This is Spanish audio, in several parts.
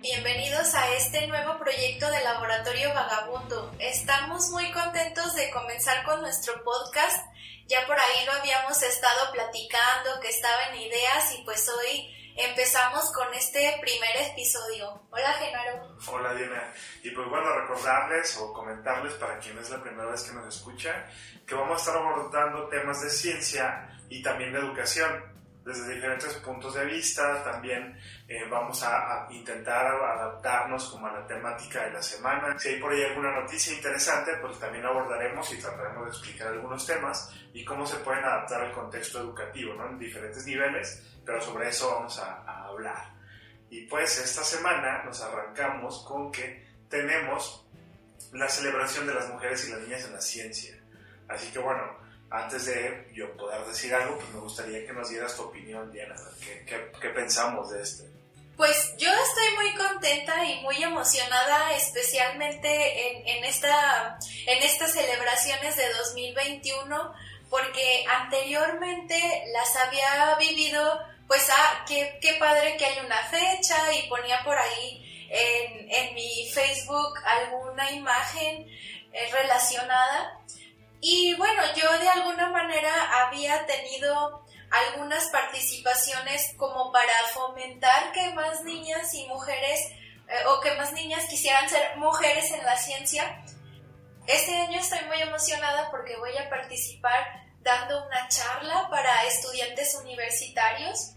Bienvenidos a este nuevo proyecto de Laboratorio Vagabundo. Estamos muy contentos de comenzar con nuestro podcast. Ya por ahí lo habíamos estado platicando, que estaba en ideas y pues hoy empezamos con este primer episodio. Hola Genaro. Hola Diana. Y pues bueno, recordarles o comentarles para quien es la primera vez que nos escucha, que vamos a estar abordando temas de ciencia y también de educación desde diferentes puntos de vista. También eh, vamos a, intentar adaptarnos como a la temática de la semana. Si hay por ahí alguna noticia interesante, pues también abordaremos y trataremos de explicar algunos temas y cómo se pueden adaptar al contexto educativo, ¿no? En diferentes niveles, pero sobre eso vamos a, a hablar. Y pues esta semana nos arrancamos con que tenemos la celebración de las mujeres y las niñas en la ciencia. Así que bueno, antes de yo poder decir algo, pues me gustaría que nos dieras tu opinión, Diana. ¿Qué, pensamos de esto? Pues yo estoy muy contenta y muy emocionada, especialmente en, en, esta, en estas celebraciones de 2021, porque anteriormente las había vivido, pues, ah, qué, qué padre que hay una fecha y ponía por ahí en, en mi Facebook alguna imagen eh, relacionada y bueno, yo de alguna manera había tenido algunas participaciones como para fomentar que más niñas y mujeres eh, o que más niñas quisieran ser mujeres en la ciencia. Este año estoy muy emocionada porque voy a participar dando una charla para estudiantes universitarios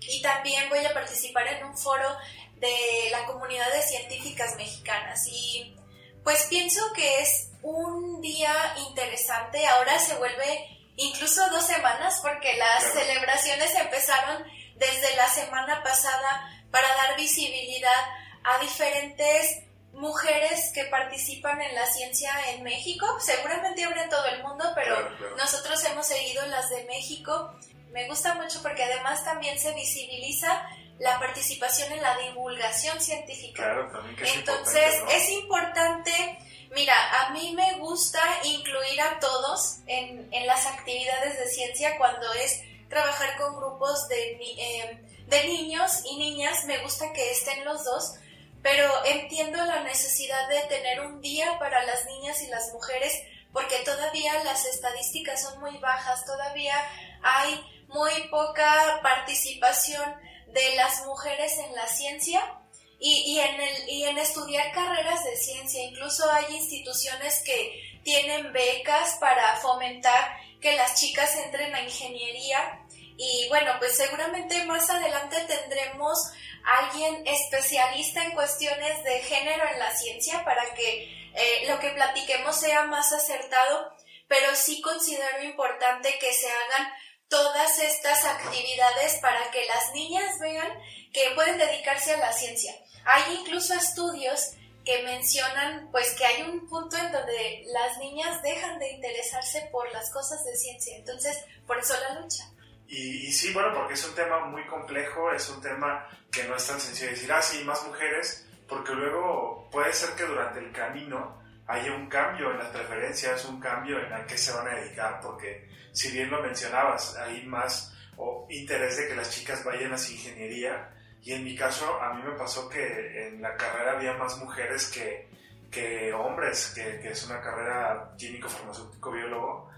y también voy a participar en un foro de la comunidad de científicas mexicanas y pues pienso que es un día interesante, ahora se vuelve incluso dos semanas porque las celebraciones empezaron desde la semana pasada para dar visibilidad a diferentes mujeres que participan en la ciencia en México, seguramente habrá en todo el mundo, pero nosotros hemos seguido las de México. Me gusta mucho porque además también se visibiliza la participación en la divulgación científica. Claro, también que es Entonces, importante, es importante Mira, a mí me gusta incluir a todos en, las actividades de ciencia cuando es trabajar con grupos de, em, de niños y niñas, me gusta que estén los dos, pero entiendo la necesidad de tener un día para las niñas y las mujeres porque todavía las estadísticas son muy bajas, todavía hay muy poca participación de las mujeres en la ciencia y, en el, y en estudiar carreras de ciencia. Incluso hay instituciones que tienen becas para fomentar que las chicas entren a ingeniería. Y bueno, pues seguramente más adelante tendremos alguien especialista en cuestiones de género en la ciencia para que eh, lo que platiquemos sea más acertado, pero sí considero importante que se hagan todas estas actividades para que las niñas vean que pueden dedicarse a la ciencia. Hay incluso estudios que mencionan pues que hay un punto en donde las niñas dejan de interesarse por las cosas de ciencia, entonces por eso la lucha. Y, sí, bueno, porque es un tema muy complejo, es un tema que no es tan sencillo decir, ah, sí, más mujeres, porque luego puede ser que durante el camino haya un cambio en las preferencias, un cambio en a qué se van a dedicar, porque si bien lo mencionabas, hay más interés de que las chicas vayan a ingeniería, y en mi caso, a mí me pasó que en la carrera había más mujeres que, hombres, que, es una carrera químico, farmacéutico, biólogo,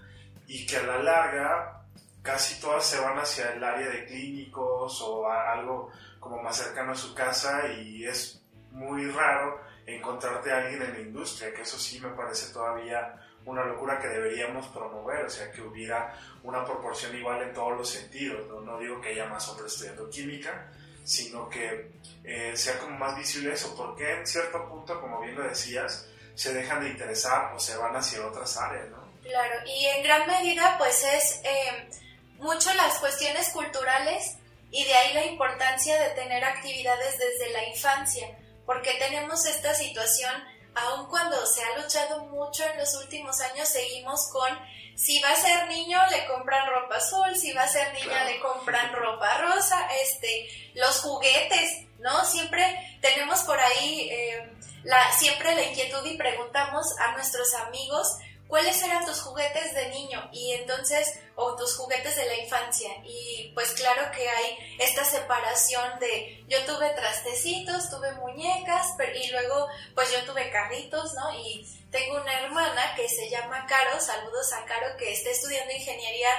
y que a la larga casi todas se van hacia el área de clínicos o algo como más cercano a su casa y es muy raro encontrarte a alguien en la industria, que eso sí me parece todavía una locura que deberíamos promover, o sea, que hubiera una proporción igual en todos los sentidos. No, no digo que haya más hombres estudiando química, sino que eh, sea como más visible eso, porque en cierto punto, como bien lo decías, se dejan de interesar o se van hacia otras áreas, ¿no? Claro, y en gran medida pues es eh, mucho las cuestiones culturales y de ahí la importancia de tener actividades desde la infancia, porque tenemos esta situación, aun cuando se ha luchado mucho en los últimos años, seguimos con si va a ser niño, le compran ropa azul, si va a ser niña, le compran ropa rosa, este, los juguetes, ¿no? Siempre tenemos por ahí eh, la, siempre la inquietud y preguntamos a nuestros amigos cuáles eran tus juguetes de niño y entonces, o tus juguetes de la infancia. Y pues claro que hay esta separación de yo tuve trastecitos, tuve muñecas y luego pues yo tuve carritos, ¿no? Y tengo una hermana que se llama Caro, saludos a Caro que está estudiando ingeniería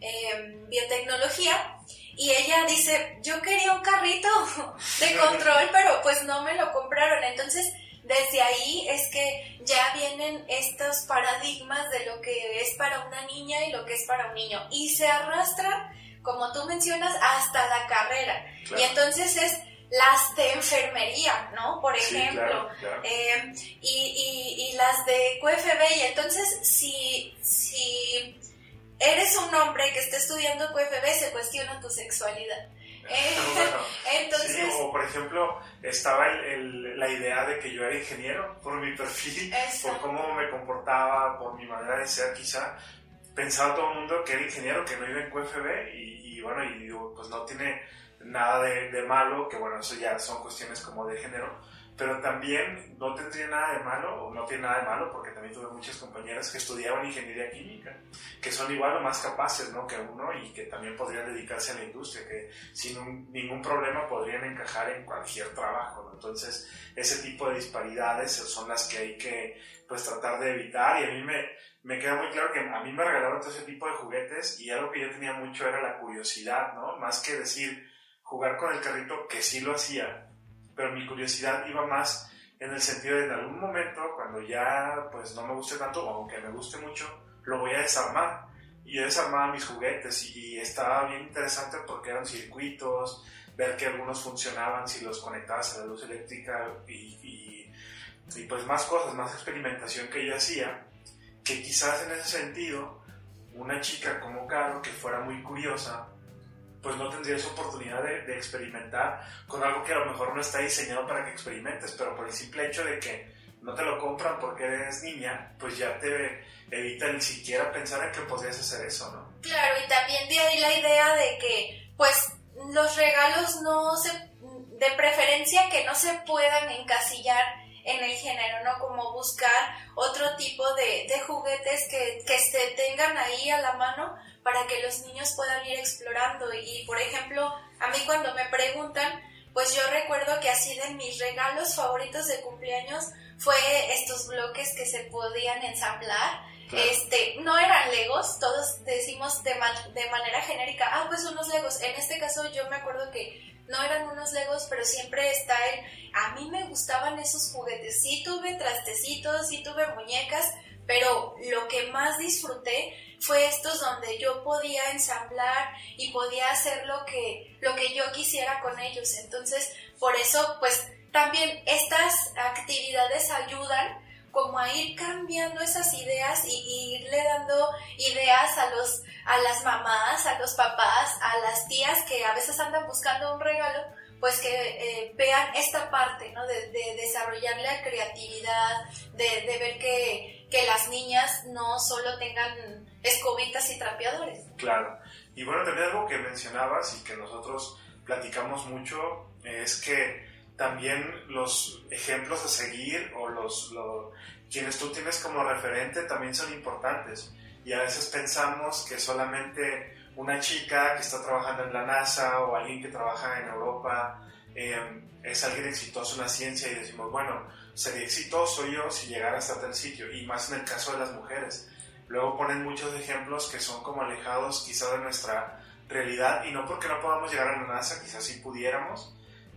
en biotecnología y ella dice, yo quería un carrito de control, pero pues no me lo compraron. Entonces, desde ahí es que ya vienen estos paradigmas de lo que es para una niña y lo que es para un niño. Y se arrastran, como tú mencionas, hasta la carrera. Y entonces es las de enfermería, ¿no? Por ejemplo, eh, y, y, las de QFB. Y entonces, si, si eres un hombre que está estudiando QFB, se cuestiona tu sexualidad. Entonces, o por ejemplo, estaba la idea de que yo era ingeniero por mi perfil, por cómo me comportaba, por mi manera de ser quizá. Pensaba todo el mundo que era ingeniero, que no iba en QFB y, bueno, y digo, pues no tiene nada de, de, malo, que bueno, eso ya son cuestiones como de género, pero también no tendría nada de malo, o no tiene nada de malo, porque también tuve muchas compañeras que estudiaban ingeniería química, que son igual o más capaces ¿no? que uno y que también podrían dedicarse a la industria, que sin ningún problema podrían encajar en cualquier trabajo. ¿no? Entonces, ese tipo de disparidades son las que hay que pues, tratar de evitar y a mí me, me queda muy claro que a mí me regalaron todo ese tipo de juguetes y algo que yo tenía mucho era la curiosidad, ¿no? Más que decir jugar con el carrito, que sí lo hacía, pero mi curiosidad iba más en el sentido de en algún momento, cuando ya pues no me guste tanto, aunque me guste mucho, lo voy a desarmar. Y yo desarmaba mis juguetes y, estaba bien interesante porque eran circuitos, ver que algunos funcionaban si los conectabas a la luz eléctrica y, y pues más cosas, más experimentación que yo hacía, que quizás en ese sentido, una chica como Caro, que fuera muy curiosa, pues no tendrías oportunidad de, experimentar con algo que a lo mejor no está diseñado para que experimentes, pero por el simple hecho de que no te lo compran porque eres niña, pues ya te evita ni siquiera pensar en que podrías hacer eso, ¿no? Claro, y también de ahí la idea de que, pues, los regalos no se, de preferencia que no se puedan encasillar en el género, ¿no? Como buscar otro tipo de, de juguetes que, que se tengan ahí a la mano para que los niños puedan ir explorando. Y, por ejemplo, a mí cuando me preguntan, pues yo recuerdo que así de mis regalos favoritos de cumpleaños fue estos bloques que se podían ensamblar. Este, no eran legos, todos decimos de, de manera genérica, ah, pues unos legos. En este caso yo me acuerdo que no eran unos legos, pero siempre está el, a mí me gustaban esos juguetes. Sí tuve trastecitos, sí tuve muñecas, pero lo que más disfruté fue estos donde yo podía ensamblar y podía hacer lo que, lo que yo quisiera con ellos. Entonces, por eso, pues también estas actividades ayudan como a ir cambiando esas ideas y, irle dando ideas a los a las mamás, a los papás, a las tías que a veces andan buscando un regalo, pues que eh, vean esta parte, ¿no? De, desarrollar la creatividad, de, ver que, que, las niñas no solo tengan escobitas y trapeadores. Claro. Y bueno, también algo que mencionabas y que nosotros platicamos mucho es que también los ejemplos a seguir o los, quienes tú tienes como referente también son importantes. Y a veces pensamos que solamente una chica que está trabajando en la NASA o alguien que trabaja en Europa eh, es alguien exitoso en la ciencia y decimos, bueno, sería exitoso yo si llegara hasta tal sitio, y más en el caso de las mujeres. Luego ponen muchos ejemplos que son como alejados quizá de nuestra realidad, y no porque no podamos llegar a la NASA, quizás sí pudiéramos,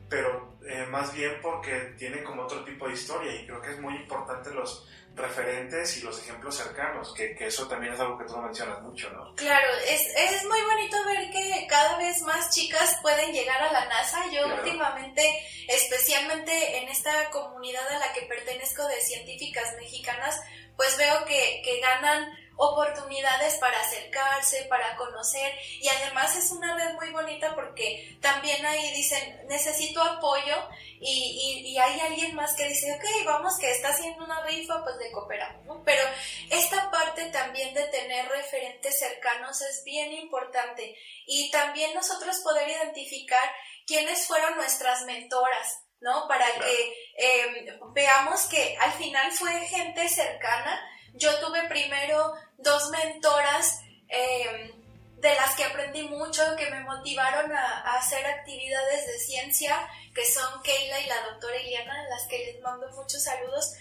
pero eh, más bien porque tienen como otro tipo de historia, y creo que es muy importante los referentes y los ejemplos cercanos, que, que, eso también es algo que tú mencionas mucho, ¿no? Claro, es, es muy bonito ver que cada vez más chicas pueden llegar a la NASA. Yo últimamente, especialmente en esta comunidad a la que pertenezco de científicas mexicanas, pues veo que, que ganan oportunidades para acercarse, para conocer y además es una red muy bonita porque también ahí dicen necesito apoyo y, y, hay alguien más que dice ok vamos que está haciendo una rifa pues de cooperamos ¿no? pero esta parte también de tener referentes cercanos es bien importante y también nosotros poder identificar quiénes fueron nuestras mentoras ¿no? Para que eh, veamos que al final fue gente cercana yo tuve primero dos mentoras em, de las que aprendí mucho, que me motivaron a, hacer actividades de ciencia, que son Keila y la doctora Eliana, a las que les mando muchos saludos.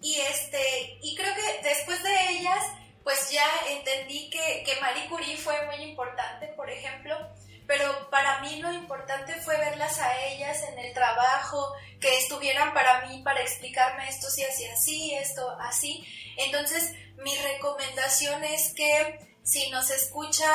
Y, este, y creo que después de ellas, pues ya entendí que, que Marie Curie fue muy importante, por ejemplo, pero para mí lo importante fue verlas a ellas en el trabajo, que estuvieran para mí para explicarme esto si así, así, esto así. Entonces, mi recomendación es que si nos escucha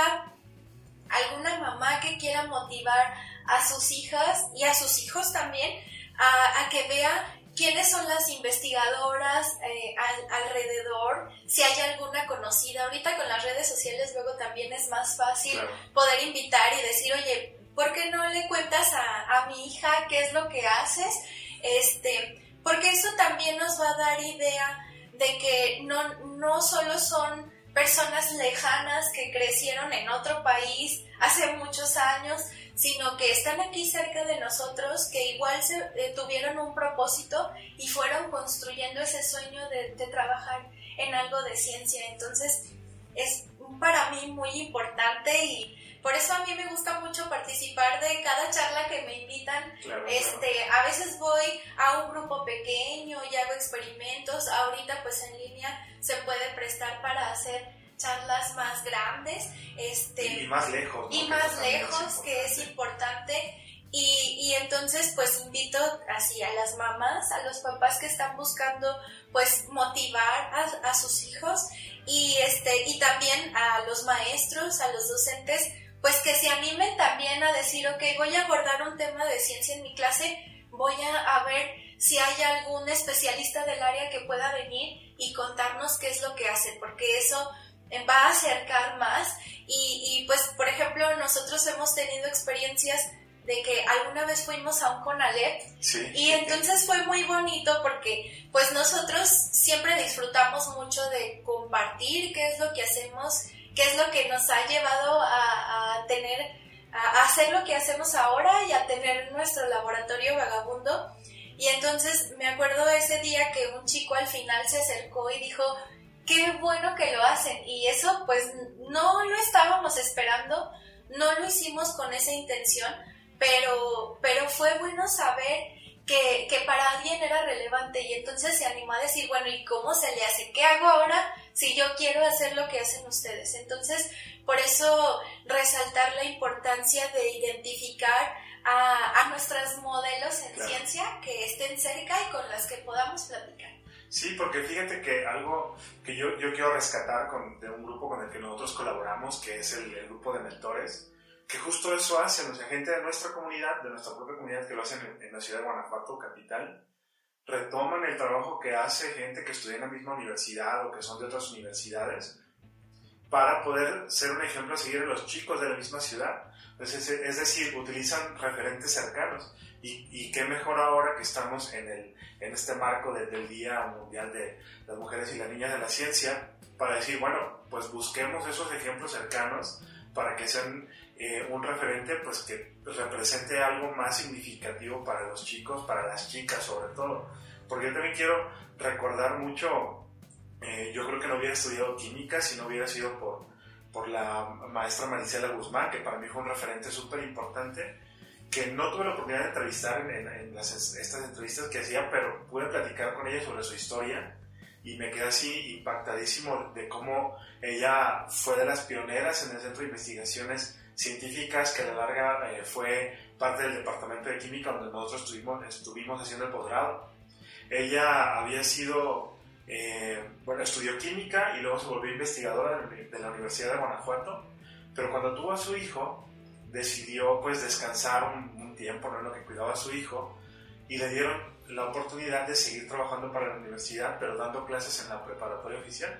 alguna mamá que quiera motivar a sus hijas y a sus hijos también a, a que vea quiénes son las investigadoras eh, alrededor, si hay alguna conocida. Ahorita con las redes sociales luego también es más fácil poder invitar y decir, oye, ¿por qué no le cuentas a, a, mi hija qué es lo que haces? Este, porque eso también nos va a dar idea de que no, no solo son personas lejanas que crecieron en otro país hace muchos años, sino que están aquí cerca de nosotros, que igual se, eh, tuvieron un propósito y fueron construyendo ese sueño de, de, trabajar en algo de ciencia. Entonces, es para mí muy importante y por eso a mí me gusta mucho participar de cada charla que me invitan. este, A veces voy a un grupo pequeño y hago experimentos. Ahorita pues en línea se puede prestar para hacer charlas más grandes. Este, y, más lejos. Y más lejos, que es importante. Y, y, entonces pues invito así a las mamás, a los papás que están buscando pues motivar a, a, sus hijos y este y también a los maestros, a los docentes, pues que se animen también a decir, ok, voy a abordar un tema de ciencia en mi clase, voy a, a ver si hay algún especialista del área que pueda venir y contarnos qué es lo que hace, porque eso va a acercar más y, y, pues por ejemplo nosotros hemos tenido experiencias de que alguna vez fuimos a un CONALEP y entonces fue muy bonito porque pues nosotros siempre disfrutamos mucho de compartir qué es lo que hacemos, qué es lo que nos ha llevado a, a tener, a hacer lo que hacemos ahora y a tener nuestro laboratorio vagabundo. Y entonces me acuerdo ese día que un chico al final se acercó y dijo, qué bueno que lo hacen. Y eso pues no lo estábamos esperando, no lo hicimos con esa intención, pero, pero fue bueno saber que, que, para alguien era relevante y entonces se animó a decir, bueno, ¿y cómo se le hace? ¿Qué hago ahora si yo quiero hacer lo que hacen ustedes? Entonces, por eso resaltar la importancia de identificar a, a nuestras modelos en claro. ciencia que estén cerca y con las que podamos platicar. Sí, porque fíjate que algo que yo, yo quiero rescatar con, de un grupo con el que nosotros colaboramos, que es el, grupo de mentores, que justo eso hacen, o sea, gente de nuestra comunidad, de nuestra propia comunidad que lo hacen en, en la ciudad de Guanajuato, capital, retoman el trabajo que hace gente que estudia en la misma universidad o que son de otras universidades para poder ser un ejemplo a seguir a los chicos de la misma ciudad. Es, es decir, utilizan referentes cercanos. Y, y, qué mejor ahora que estamos en, el, en este marco de, del Día Mundial de las Mujeres y las Niñas de la Ciencia, para decir, bueno, pues busquemos esos ejemplos cercanos para que sean eh, un referente pues que represente algo más significativo para los chicos, para las chicas sobre todo. Porque yo también quiero recordar mucho, eh, yo creo que no hubiera estudiado química si no hubiera sido por, por la maestra Maricela Guzmán, que para mí fue un referente súper importante que no tuve la oportunidad de entrevistar en, en, en las, estas entrevistas que hacía, pero pude platicar con ella sobre su historia y me quedé así impactadísimo de cómo ella fue de las pioneras en el Centro de Investigaciones Científicas, que a la larga eh, fue parte del Departamento de Química donde nosotros estuvimos, estuvimos haciendo el posgrado. Ella había sido, eh, bueno, estudió química y luego se volvió investigadora de la Universidad de Guanajuato, pero cuando tuvo a su hijo, decidió pues descansar un, un tiempo, ¿no? en lo que cuidaba a su hijo, y le dieron la oportunidad de seguir trabajando para la universidad, pero dando clases en la preparatoria oficial.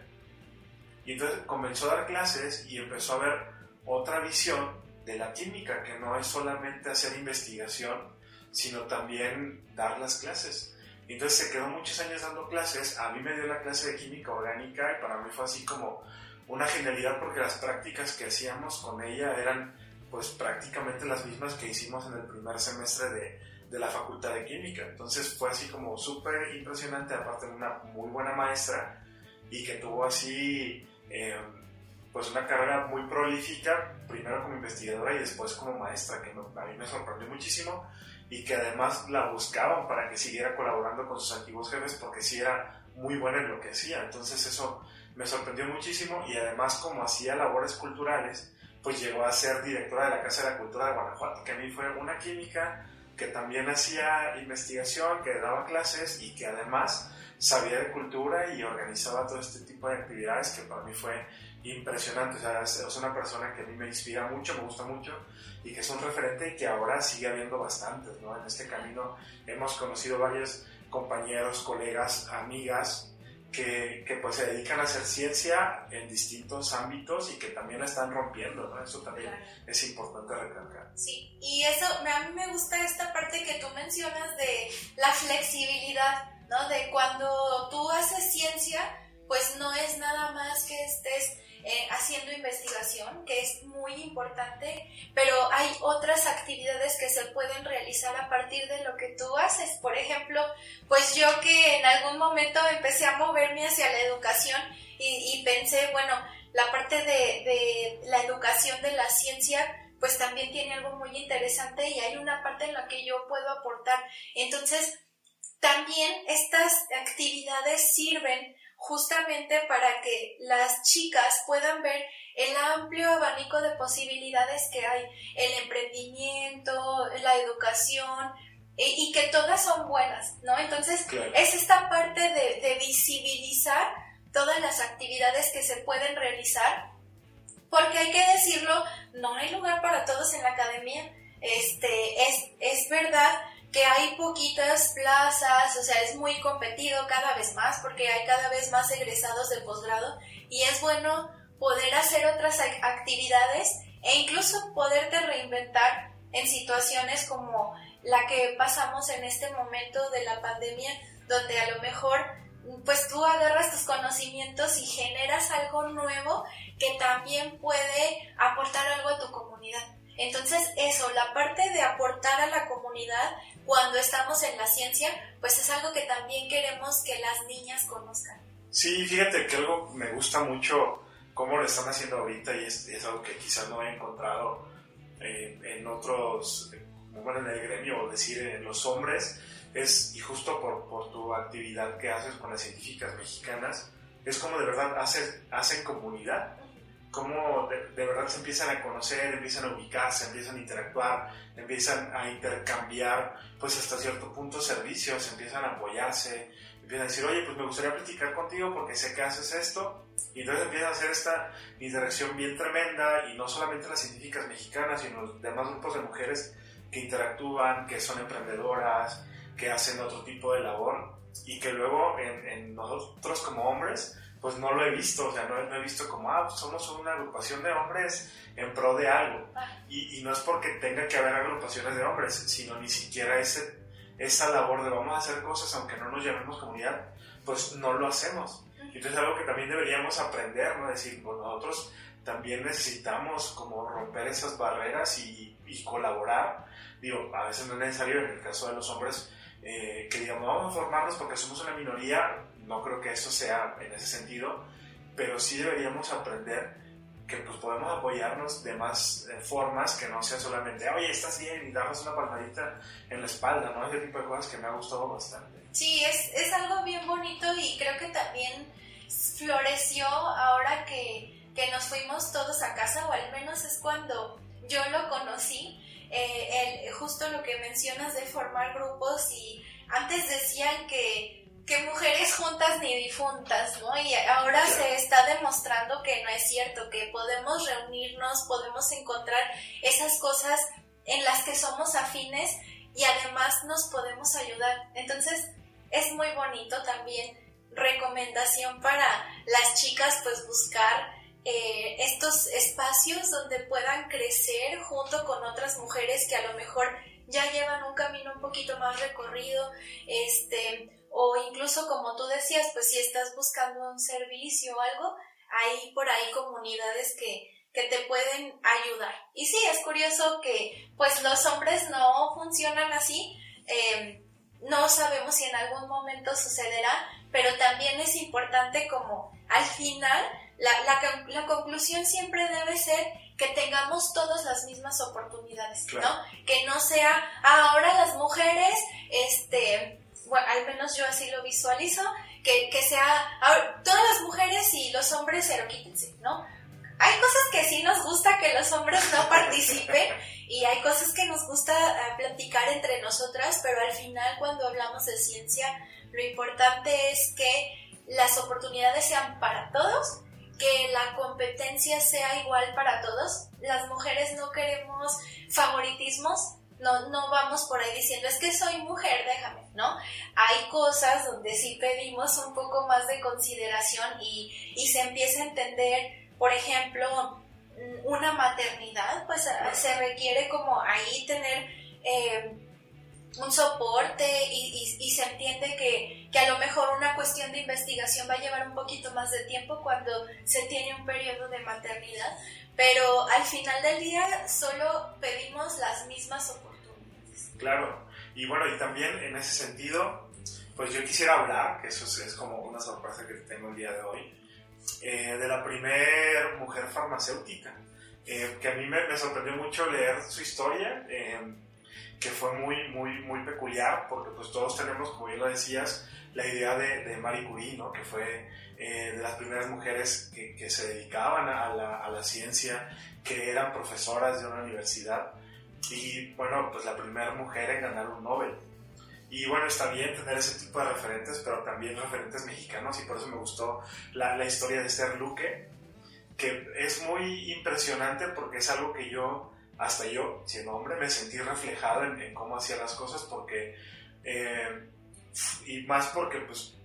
Y entonces comenzó a dar clases y empezó a ver otra visión de la química, que no es solamente hacer investigación, sino también dar las clases. Entonces se quedó muchos años dando clases, a mí me dio la clase de química orgánica y para mí fue así como una genialidad porque las prácticas que hacíamos con ella eran pues prácticamente las mismas que hicimos en el primer semestre de, de la Facultad de Química. Entonces fue así como súper impresionante, aparte de una muy buena maestra, y que tuvo así eh, pues una carrera muy prolífica, primero como investigadora y después como maestra, que a mí me sorprendió muchísimo y que además la buscaban para que siguiera colaborando con sus antiguos jefes porque sí era muy buena en lo que hacía. Entonces eso me sorprendió muchísimo y además como hacía labores culturales, pues llegó a ser directora de la Casa de la Cultura de Guanajuato, que a mí fue una química que también hacía investigación, que daba clases y que además sabía de cultura y organizaba todo este tipo de actividades que para mí fue impresionante. O sea, es, una persona que a mí me inspira mucho, me gusta mucho y que es un referente y que ahora sigue habiendo bastantes, ¿no? En este camino hemos conocido varios compañeros, colegas, amigas que, que, pues se dedican a hacer ciencia en distintos ámbitos y que también la están rompiendo, ¿no? Eso también es importante recalcar. Sí, y eso, a mí me gusta esta parte que tú mencionas de la flexibilidad, ¿no? De cuando tú haces ciencia, pues no es nada más que estés eh, haciendo investigación, que es muy importante, pero hay otras actividades que se pueden realizar a partir de lo que tú haces. Por ejemplo, pues yo que en algún momento empecé a moverme hacia la educación y, pensé, bueno, la parte de, de la educación de la ciencia pues también tiene algo muy interesante y hay una parte en la que yo puedo aportar. Entonces, también estas actividades sirven justamente para que las chicas puedan ver el amplio abanico de posibilidades que hay, el emprendimiento, la educación, e, y que todas son buenas, ¿no? Entonces, es esta parte de, de, visibilizar todas las actividades que se pueden realizar, porque hay que decirlo, no hay lugar para todos en la academia, este, es, es verdad que hay poquitas plazas, o sea, es muy competido cada vez más porque hay cada vez más egresados de posgrado y es bueno poder hacer otras actividades e incluso poderte reinventar en situaciones como la que pasamos en este momento de la pandemia, donde a lo mejor pues tú agarras tus conocimientos y generas algo nuevo que también puede aportar algo a tu comunidad. Entonces, eso, la parte de aportar a la comunidad cuando estamos en la ciencia, pues es algo que también queremos que las niñas conozcan. Sí, fíjate que algo me gusta mucho cómo lo están haciendo ahorita y es, algo que quizás no he encontrado en otros, bueno, en el gremio, o decir, en los hombres, es, y justo por, por tu actividad que haces con las científicas mexicanas, es como de verdad hacen, hacen comunidad cómo de, verdad se empiezan a conocer, empiezan a ubicarse, empiezan a interactuar, empiezan a intercambiar, pues hasta cierto punto servicios, empiezan a apoyarse, empiezan a decir, oye, pues me gustaría platicar contigo porque sé que haces esto, y entonces empiezan a hacer esta interacción bien tremenda, y no solamente las científicas mexicanas, sino los demás grupos de mujeres que interactúan, que son emprendedoras, que hacen otro tipo de labor, y que luego en, en nosotros como hombres, pues no lo he visto, o sea, no, he visto como, ah, pues somos una agrupación de hombres en pro de algo. Ah. Y, no es porque tenga que haber agrupaciones de hombres, sino ni siquiera ese, esa labor de vamos a hacer cosas aunque no nos llamemos comunidad, pues no lo hacemos. Entonces es algo que también deberíamos aprender, ¿no? Decir, pues nosotros también necesitamos como romper esas barreras y, y colaborar. Digo, a veces no es necesario en el caso de los hombres eh, que digamos, vamos a formarnos porque somos una minoría, no creo que eso sea en ese sentido, pero sí deberíamos aprender que pues podemos apoyarnos de más eh, formas que no sea solamente, oye, estás bien y darnos una palmadita en la espalda, ¿no? Ese tipo de cosas que me ha gustado bastante. Sí, es, es algo bien bonito y creo que también floreció ahora que, que nos fuimos todos a casa, o al menos es cuando yo lo conocí, eh, el, justo lo que mencionas de formar grupos y antes decían que que mujeres juntas ni difuntas, ¿no? Y ahora se está demostrando que no es cierto, que podemos reunirnos, podemos encontrar esas cosas en las que somos afines y además nos podemos ayudar. Entonces, es muy bonito también recomendación para las chicas, pues buscar eh, estos espacios donde puedan crecer junto con otras mujeres que a lo mejor ya llevan un camino un poquito más recorrido, este, o incluso como tú decías, pues si estás buscando un servicio o algo, hay por ahí comunidades que, que te pueden ayudar. Y sí, es curioso que pues los hombres no funcionan así. Eh, no sabemos si en algún momento sucederá, pero también es importante como al final la, la, conclusión siempre debe ser que tengamos todas las mismas oportunidades, ¿no? Que no sea ahora las mujeres, este, al menos yo así lo visualizo, que, que sea todas las mujeres y los hombres cero quítense, ¿no? Hay cosas que sí nos gusta que los hombres no participen y hay cosas que nos gusta eh, platicar entre nosotras, pero al final cuando hablamos de ciencia, lo importante es que las oportunidades sean para todos, que la competencia sea igual para todos. Las mujeres no queremos favoritismos, no, no vamos por ahí diciendo es que soy mujer, déjame, ¿no? Hay cosas donde sí pedimos un poco más de consideración y, y se empieza a entender por ejemplo, una maternidad, pues se requiere como ahí tener eh, un soporte y, se entiende que, que, a lo mejor una cuestión de investigación va a llevar un poquito más de tiempo cuando se tiene un periodo de maternidad, pero al final del día solo pedimos las mismas oportunidades. Claro, y bueno, y también en ese sentido, pues yo quisiera hablar, que eso es como una sorpresa que tengo el día de hoy, eh, de la primer mujer farmacéutica, eh, que a mí me, sorprendió mucho leer su historia, eh, que fue muy, muy, muy peculiar, porque pues todos tenemos, como bien lo decías, la idea de, de Marie Curie, ¿no? que fue de las primeras mujeres que, que se dedicaban a la, a la, ciencia, que eran profesoras de una universidad, y bueno, pues la primera mujer en ganar un Nobel. Y bueno, está bien tener ese tipo de referentes, pero también referentes mexicanos, y por eso me gustó la, la historia de Esther Luque, que es muy impresionante porque es algo que yo, hasta yo, siendo hombre, me sentí reflejado en, cómo hacía las cosas, porque, eh, y más porque, pues,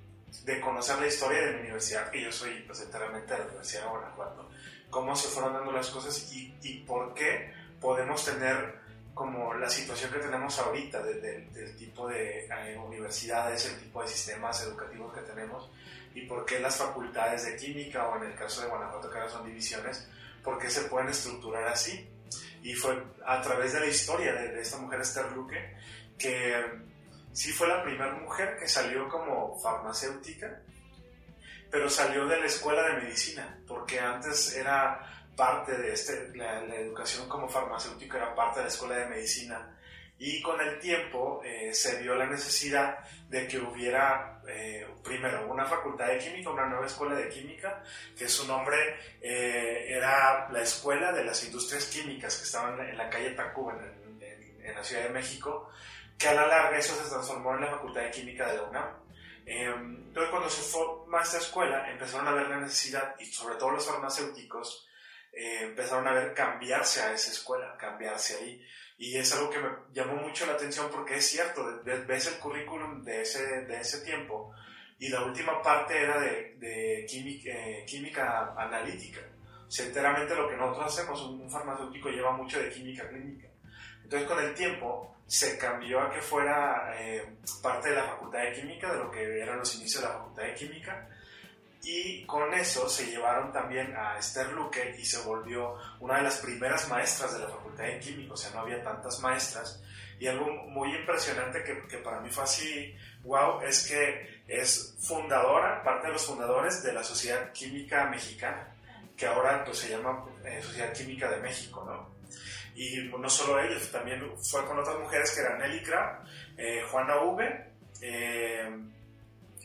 de conocer la historia de mi universidad, que yo soy, pues, enteramente de la Universidad de Guanajuato, cómo se fueron dando las cosas y, y por qué podemos tener como la situación que tenemos ahorita del tipo de eh, universidades, el tipo de sistemas educativos que tenemos y por qué las facultades de química o en el caso de Guanajuato que ahora son divisiones, por qué se pueden estructurar así. Y fue a través de la historia de, esta mujer Esther Luque que sí fue la primera mujer que salió como farmacéutica, pero salió de la escuela de medicina, porque antes era parte de este, la, educación como farmacéutico era parte de la escuela de medicina y con el tiempo eh, se vio la necesidad de que hubiera eh, primero una facultad de química, una nueva escuela de química, que su nombre eh, era la Escuela de las Industrias Químicas, que estaban en la calle Tacuba, en, la Ciudad de México, que a la larga eso se transformó en la Facultad de Química de la UNAM. entonces cuando se formó esta escuela empezaron a ver la necesidad, y sobre todo los farmacéuticos, eh, empezaron a ver cambiarse a esa escuela, cambiarse ahí. Y es algo que me llamó mucho la atención porque es cierto, ves el currículum de ese, de ese tiempo y la última parte era de, de química, eh, química, analítica. O sea, enteramente lo que nosotros hacemos, un, farmacéutico lleva mucho de química clínica. Entonces con el tiempo se cambió a que fuera eh, parte de la facultad de química, de lo que eran los inicios de la facultad de química, y con eso se llevaron también a Esther Luque y se volvió una de las primeras maestras de la Facultad de Química, o sea, no había tantas maestras. Y algo muy impresionante que, que para mí fue así, wow, es que es fundadora, parte de los fundadores de la Sociedad Química Mexicana, que ahora pues, se llama eh, Sociedad Química de México, ¿no? Y no solo ellos, también fue con otras mujeres que eran Nelly Krab, eh, Juana V, eh,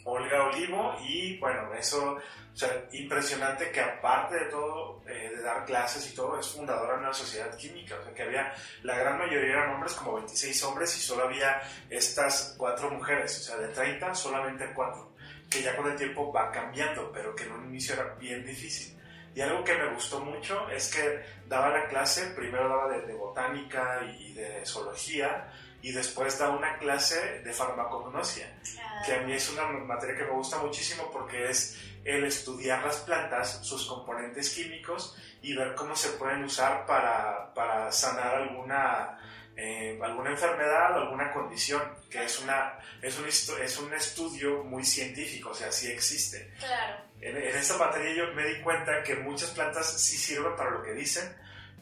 Olga Olivo y bueno, eso, o sea, impresionante que aparte de todo, eh, de dar clases y todo, es fundadora de una sociedad química, o sea, que había, la gran mayoría eran hombres, como 26 hombres y solo había estas cuatro mujeres, o sea, de 30 solamente cuatro, que ya con el tiempo va cambiando, pero que en un inicio era bien difícil. Y algo que me gustó mucho es que daba la clase, primero daba de, botánica y de zoología, y después da una clase de farmacognosia, ah. que a mí es una materia que me gusta muchísimo porque es el estudiar las plantas, sus componentes químicos y ver cómo se pueden usar para, para sanar alguna, eh, alguna enfermedad o alguna condición, que es, una, es, un, es un estudio muy científico, o sea, sí existe. Claro. En, en esta materia yo me di cuenta que muchas plantas sí sirven para lo que dicen,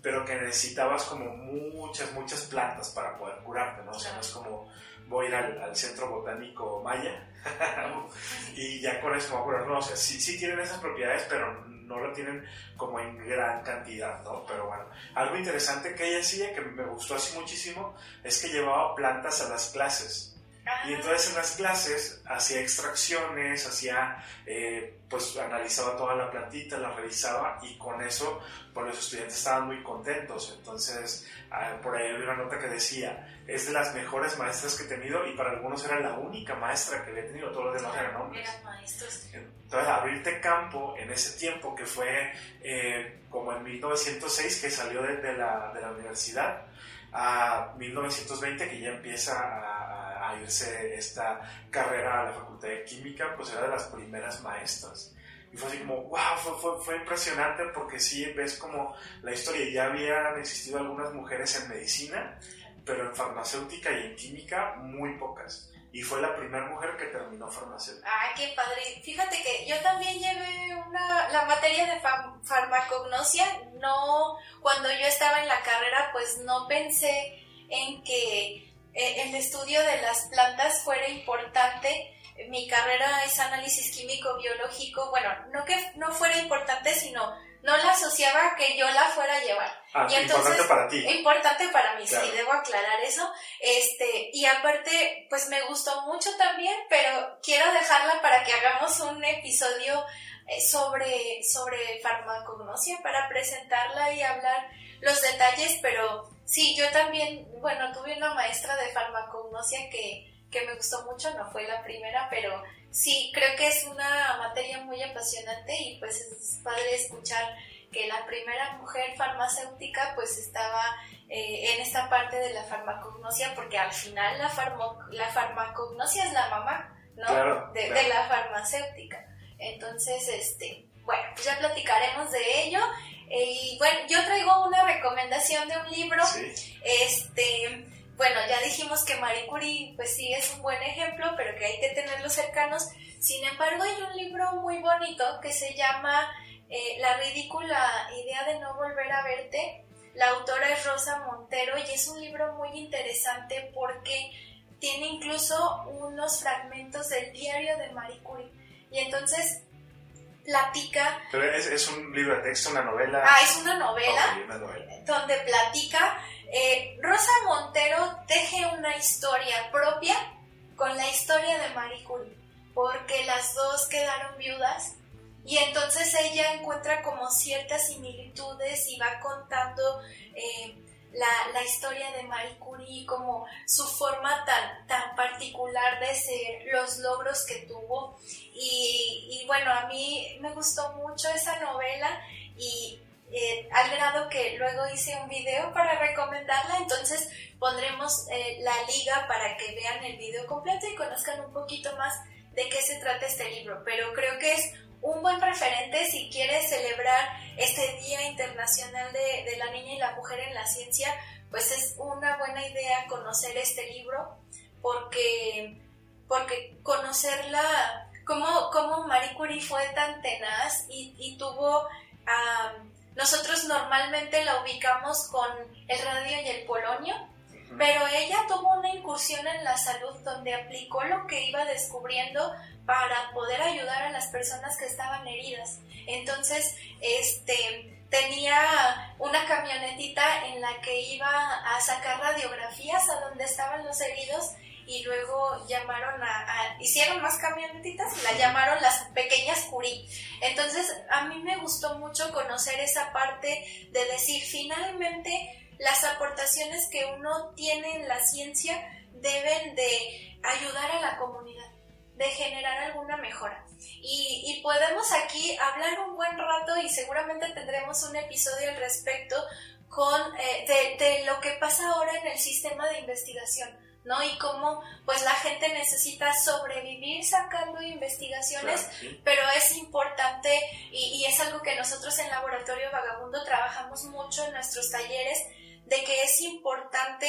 pero que necesitabas como muchas, muchas plantas para poder curarte, ¿no? O sea, no es como, voy a ir al, Centro Botánico Maya y ya con eso me acuerdo, no, o sea, sí, sí tienen esas propiedades, pero no lo tienen como en gran cantidad, ¿no? Pero bueno, algo interesante que ella hacía, que me gustó así muchísimo, es que llevaba plantas a las clases. Y entonces en las clases hacía extracciones, hacía, eh, pues analizaba toda la plantita, la revisaba y con eso pues los estudiantes estaban muy contentos. Entonces ah, por ahí había una nota que decía, es de las mejores maestras que he tenido y para algunos era la única maestra que le he tenido, todos los demás eran hombres. Entonces abrirte campo en ese tiempo que fue eh, como en 1906 que salió de, la, de la universidad a 1920 que ya empieza a a irse esta carrera a la Facultad de Química, pues era de las primeras maestras. Y fue así como, wow, fue, fue, fue, impresionante porque sí ves como la historia, ya habían existido algunas mujeres en medicina, pero en farmacéutica y en química muy pocas. Y fue la primera mujer que terminó farmacéutica. Ay, qué padre. Fíjate que yo también llevé una, la materia de farmacognosia. No, cuando yo estaba en la carrera, pues no pensé en que el estudio de las plantas fuera importante. Mi carrera es análisis químico biológico. Bueno, no que no fuera importante, sino no la asociaba que yo la fuera a llevar. Ah, y importante para ti. Importante para mí, sí, debo aclarar eso. Este, y aparte, pues me gustó mucho también, pero quiero dejarla para que hagamos un episodio eh, sobre, sobre farmacognosia para presentarla y hablar los detalles, pero Sí, yo también, bueno, tuve una maestra de farmacognosia que, que me gustó mucho, no fue la primera, pero sí, creo que es una materia muy apasionante y pues es padre escuchar que la primera mujer farmacéutica pues estaba eh, en esta parte de la farmacognosia porque al final la, la farmacognosia es la mamá, ¿no? de, de, la farmacéutica. Entonces, este, bueno, pues ya platicaremos de ello y bueno, yo traigo una recomendación de un libro. Este, bueno, ya dijimos que Marie Curie, pues sí es un buen ejemplo, pero que hay que tenerlos cercanos. Sin embargo, hay un libro muy bonito que se llama eh, La ridícula idea de no volver a verte. La autora es Rosa Montero y es un libro muy interesante porque tiene incluso unos fragmentos del diario de Marie Curie. Y entonces platica... Pero es, un libro de texto, una novela. Ah, es una novela. Donde platica. Eh, Rosa Montero teje una historia propia con la historia de Marie Curie, porque las dos quedaron viudas y entonces ella encuentra como ciertas similitudes y va contando eh, la, historia de Marie Curie, como su forma tan, tan particular de ser, los logros que tuvo. Y, bueno, a mí me gustó mucho esa novela y eh, al grado que luego hice un video para recomendarla, entonces pondremos eh, la liga para que vean el video completo y conozcan un poquito más de qué se trata este libro. Pero creo que es un buen referente si quieres celebrar este Día Internacional de, la Niña y la Mujer en la Ciencia, pues es una buena idea conocer este libro porque, porque conocerla, cómo, cómo Marie Curie fue tan tenaz y, tuvo... nosotros normalmente la ubicamos con el radio y el polonio, pero ella tuvo en la salud donde aplicó lo que iba descubriendo para poder ayudar a las personas que estaban heridas. Entonces, este, tenía una camionetita en la que iba a sacar radiografías a donde estaban los heridos y luego llamaron a, hicieron más camionetitas y la llamaron las pequeñas Curí. Entonces, a mí me gustó mucho conocer esa parte de decir, finalmente, las aportaciones que uno tiene en la ciencia deben de ayudar a la comunidad de generar alguna mejora. Y, podemos aquí hablar un buen rato y seguramente tendremos un episodio al respecto con, eh, de, lo que pasa ahora en el sistema de investigación. ¿no? Y cómo pues la gente necesita sobrevivir sacando investigaciones, pero es importante y, y, es algo que nosotros en Laboratorio Vagabundo trabajamos mucho en nuestros talleres, de que es importante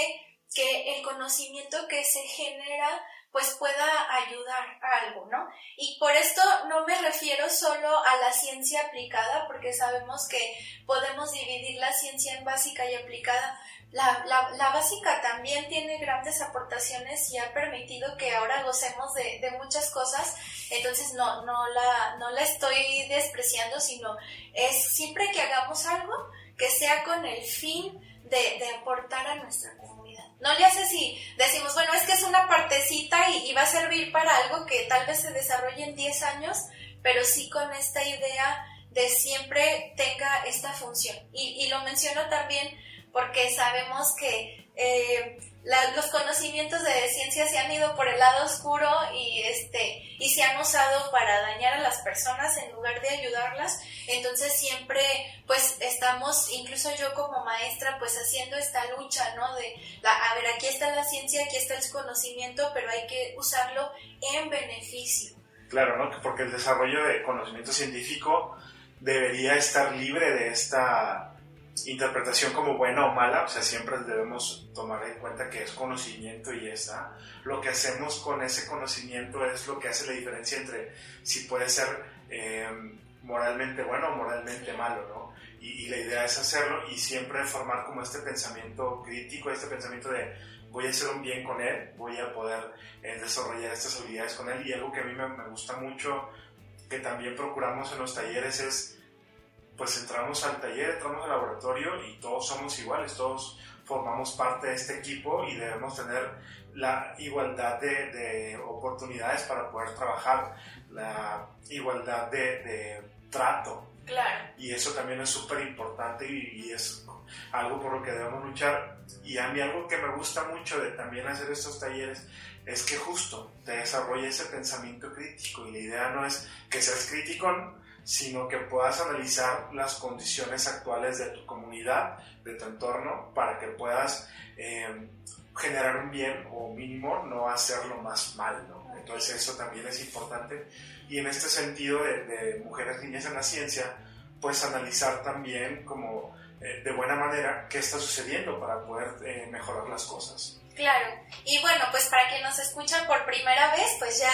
que el conocimiento que se genera pues pueda ayudar a algo, ¿no? Y por esto no me refiero solo a la ciencia aplicada, porque sabemos que podemos dividir la ciencia en básica y aplicada. La, la, básica también tiene grandes aportaciones y ha permitido que ahora gocemos de, de muchas cosas, entonces no, no, la, no la estoy despreciando, sino es siempre que hagamos algo que sea con el fin de, aportar a nuestra comunidad no le hace si decimos, bueno, es que es una partecita y, va a servir para algo que tal vez se desarrolle en 10 años, pero sí con esta idea de siempre tenga esta función. Y, y lo menciono también porque sabemos que eh, los conocimientos de ciencia se han ido por el lado oscuro y este y se han usado para dañar a las personas en lugar de ayudarlas. Entonces siempre pues estamos incluso yo como maestra pues haciendo esta lucha no de la, a ver aquí está la ciencia aquí está el conocimiento pero hay que usarlo en beneficio. Claro no porque el desarrollo de conocimiento científico debería estar libre de esta interpretación como buena o mala, o sea, siempre debemos tomar en cuenta que es conocimiento y ya está. Lo que hacemos con ese conocimiento es lo que hace la diferencia entre si puede ser eh, moralmente bueno o moralmente malo, ¿no? Y, la idea es hacerlo y siempre formar como este pensamiento crítico, este pensamiento de voy a hacer un bien con él, voy a poder eh, desarrollar estas habilidades con él y algo que a mí me, me gusta mucho, que también procuramos en los talleres es pues entramos al taller, entramos al laboratorio y todos somos iguales, todos formamos parte de este equipo y debemos tener la igualdad de, oportunidades para poder trabajar, la igualdad de, trato. Claro. Y eso también es súper importante y, es algo por lo que debemos luchar. Y a mí algo que me gusta mucho de también hacer estos talleres es que justo te desarrolla ese pensamiento crítico y la idea no es que seas crítico sino que puedas analizar las condiciones actuales de tu comunidad, de tu entorno, para que puedas eh, generar un bien o mínimo no hacerlo más mal, ¿no? Entonces eso también es importante. Y en este sentido de, mujeres, niñas en la ciencia, pues analizar también como eh, de buena manera qué está sucediendo para poder eh, mejorar las cosas. Claro, y bueno, pues para quien nos escucha por primera vez, pues ya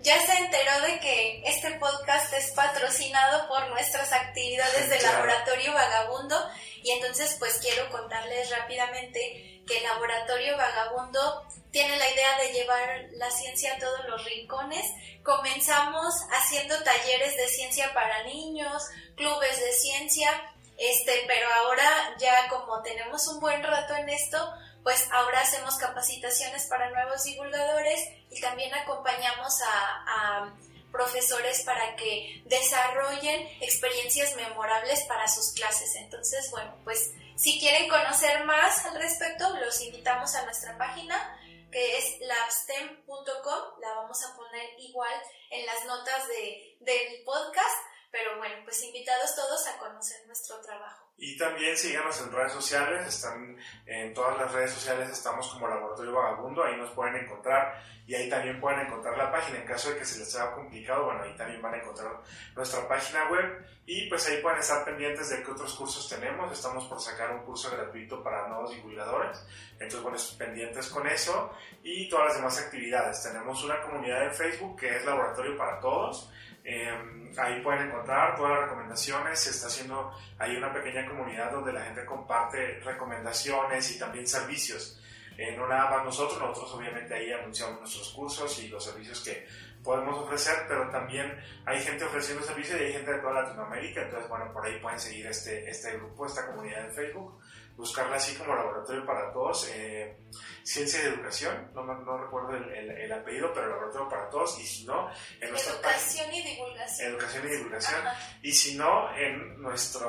ya se enteró de que este podcast es patrocinado por nuestras actividades del Laboratorio Vagabundo y entonces pues quiero contarles rápidamente que el Laboratorio Vagabundo tiene la idea de llevar la ciencia a todos los rincones. Comenzamos haciendo talleres de ciencia para niños, clubes de ciencia, este, pero ahora ya como tenemos un buen rato en esto, pues ahora hacemos capacitaciones para nuevos divulgadores y también acompañamos a, profesores para que desarrollen experiencias memorables para sus clases. Entonces, bueno, pues si quieren conocer más al respecto, los invitamos a nuestra página que es labstem.com, la vamos a poner igual en las notas de, del podcast, pero bueno, pues invitados todos a conocer nuestro trabajo. Y también síganos en redes sociales, están en todas las redes sociales estamos como Laboratorio Vagabundo, ahí nos pueden encontrar y ahí también pueden encontrar la página en caso de que se les sea complicado, bueno, ahí también van a encontrar nuestra página web y pues ahí pueden estar pendientes de qué otros cursos tenemos, estamos por sacar un curso gratuito para nuevos divulgadores, entonces bueno, pendientes con eso y todas las demás actividades. Tenemos una comunidad en Facebook que es Laboratorio para Todos, Em, ahí pueden encontrar todas las recomendaciones. Se está haciendo ahí una pequeña comunidad donde la gente comparte recomendaciones y también servicios. Eh, no nada más nosotros, nosotros obviamente ahí anunciamos nuestros cursos y los servicios que podemos ofrecer, pero también hay gente ofreciendo servicios y hay gente de toda Latinoamérica, entonces bueno, por ahí pueden seguir este, este grupo, esta comunidad en Facebook buscarla así como Laboratorio para Todos, eh, Ciencia y Educación, no, no recuerdo el, el, apellido, pero Laboratorio para Todos, y si no, en nuestra Educación y Divulgación. Educación y Divulgación. Y si no, en nuestra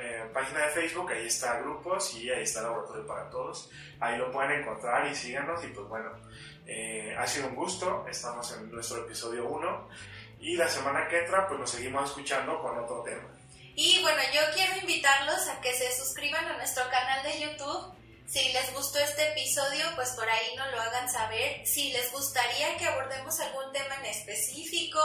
eh, página de Facebook, ahí está Grupos y ahí está Laboratorio para Todos. Ahí lo pueden encontrar y síganos, y pues bueno, eh, ha sido un gusto, estamos en nuestro episodio 1, y la semana que entra, pues nos seguimos escuchando con otro tema. Y bueno, yo quiero invitarlos a que se suscriban a nuestro canal de YouTube. Si les gustó este episodio, pues por ahí nos lo hagan saber. Si les gustaría que abordemos algún tema en específico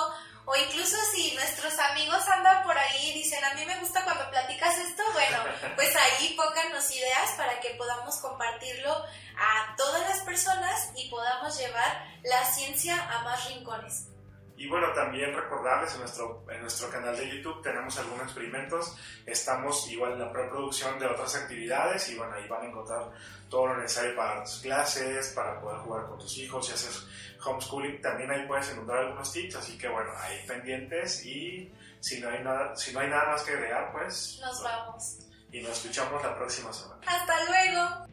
o incluso si nuestros amigos andan por ahí y dicen, a mí me gusta cuando platicas esto, bueno, pues ahí pónganos ideas para que podamos compartirlo a todas las personas y podamos llevar la ciencia a más rincones. Y bueno, también recordarles en nuestro, en nuestro canal de YouTube tenemos algunos experimentos, estamos igual en la preproducción de otras actividades y bueno, ahí van a encontrar todo lo necesario para tus clases, para poder jugar con tus hijos, si haces homeschooling, también ahí puedes encontrar algunos tips, así que bueno, ahí pendientes y si no hay nada, si no hay nada más que agregar, pues nos vamos. Y nos escuchamos la próxima semana. Hasta luego.